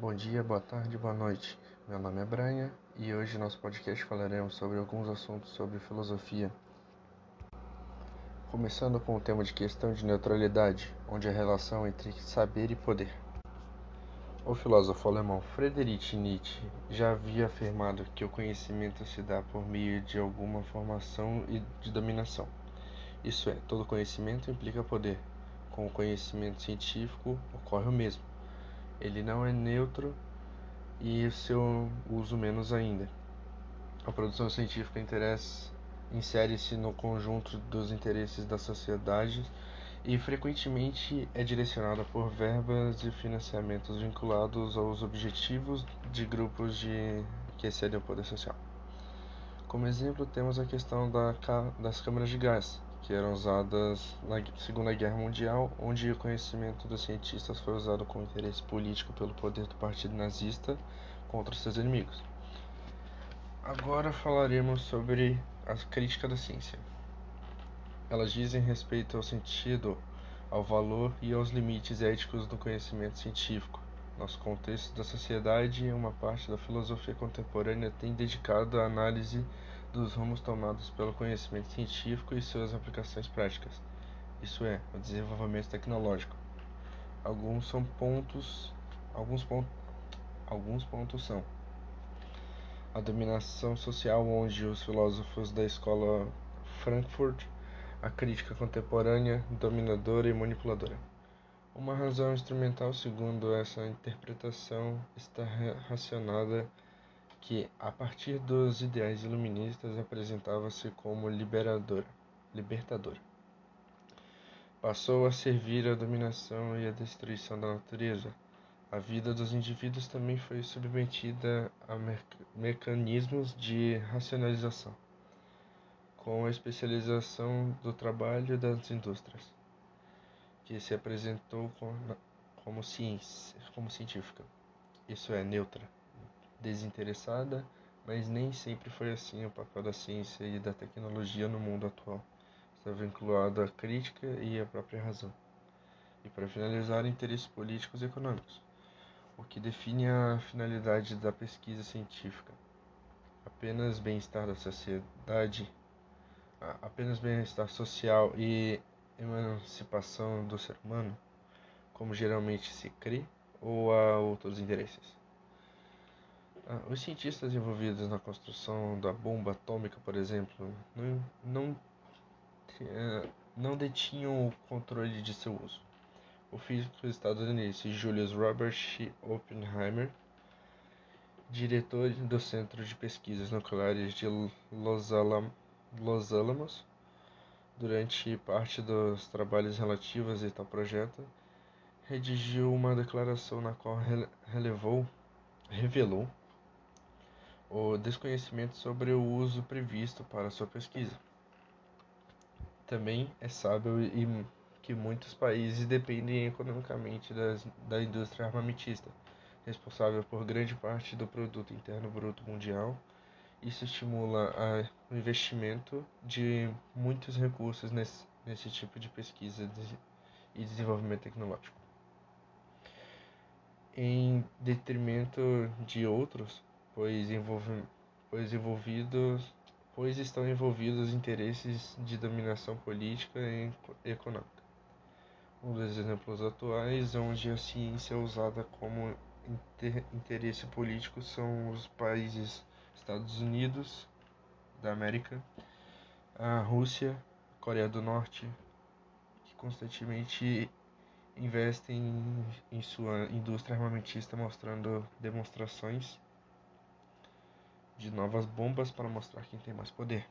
Bom dia, boa tarde, boa noite. Meu nome é Branha e hoje no nosso podcast falaremos sobre alguns assuntos sobre filosofia. Começando com o tema de questão de neutralidade, onde a relação entre saber e poder. O filósofo alemão Friedrich Nietzsche já havia afirmado que o conhecimento se dá por meio de alguma formação e de dominação. Isso é, todo conhecimento implica poder. Com o conhecimento científico ocorre o mesmo ele não é neutro e o seu uso menos ainda. A produção científica insere-se no conjunto dos interesses da sociedade e frequentemente é direcionada por verbas e financiamentos vinculados aos objetivos de grupos de que excedem o poder social. Como exemplo, temos a questão da, das câmaras de gás, que eram usadas na Segunda Guerra Mundial, onde o conhecimento dos cientistas foi usado com interesse político pelo poder do Partido Nazista contra seus inimigos. Agora falaremos sobre a crítica da ciência. Elas dizem respeito ao sentido, ao valor e aos limites éticos do conhecimento científico. Nosso contexto da sociedade e uma parte da filosofia contemporânea tem dedicado à análise dos rumos tomados pelo conhecimento científico e suas aplicações práticas, isso é, o desenvolvimento tecnológico. Alguns são pontos, alguns pontos, alguns pontos são a dominação social, onde os filósofos da escola Frankfurt, a crítica contemporânea, dominadora e manipuladora. Uma razão instrumental, segundo essa interpretação, está relacionada que, a partir dos ideais iluministas, apresentava-se como liberadora, libertadora. Passou a servir à dominação e à destruição da natureza. A vida dos indivíduos também foi submetida a me mecanismos de racionalização, com a especialização do trabalho das indústrias, que se apresentou como ciência, como científica, isso é, neutra desinteressada, mas nem sempre foi assim o papel da ciência e da tecnologia no mundo atual. Está vinculado à crítica e à própria razão. E para finalizar, interesses políticos e econômicos, o que define a finalidade da pesquisa científica. Apenas bem-estar da sociedade, apenas bem-estar social e emancipação do ser humano, como geralmente se crê, ou há outros interesses? Ah, os cientistas envolvidos na construção da bomba atômica, por exemplo, não, não, eh, não detinham o controle de seu uso. O físico estadunidense Julius Robert Oppenheimer, diretor do Centro de Pesquisas Nucleares de Los, Alam Los Alamos, durante parte dos trabalhos relativos a tal projeto, redigiu uma declaração na qual relevou, revelou o desconhecimento sobre o uso previsto para sua pesquisa. Também é sábio que muitos países dependem economicamente das, da indústria armamentista, responsável por grande parte do produto interno bruto mundial. Isso estimula o investimento de muitos recursos nesse, nesse tipo de pesquisa e desenvolvimento tecnológico. Em detrimento de outros, pois, envolve, pois, envolvidos, pois estão envolvidos interesses de dominação política e econômica. Um dos exemplos atuais onde a ciência é usada como inter, interesse político são os países Estados Unidos da América, a Rússia, Coreia do Norte, que constantemente investem em sua indústria armamentista mostrando demonstrações de novas bombas para mostrar quem tem mais poder.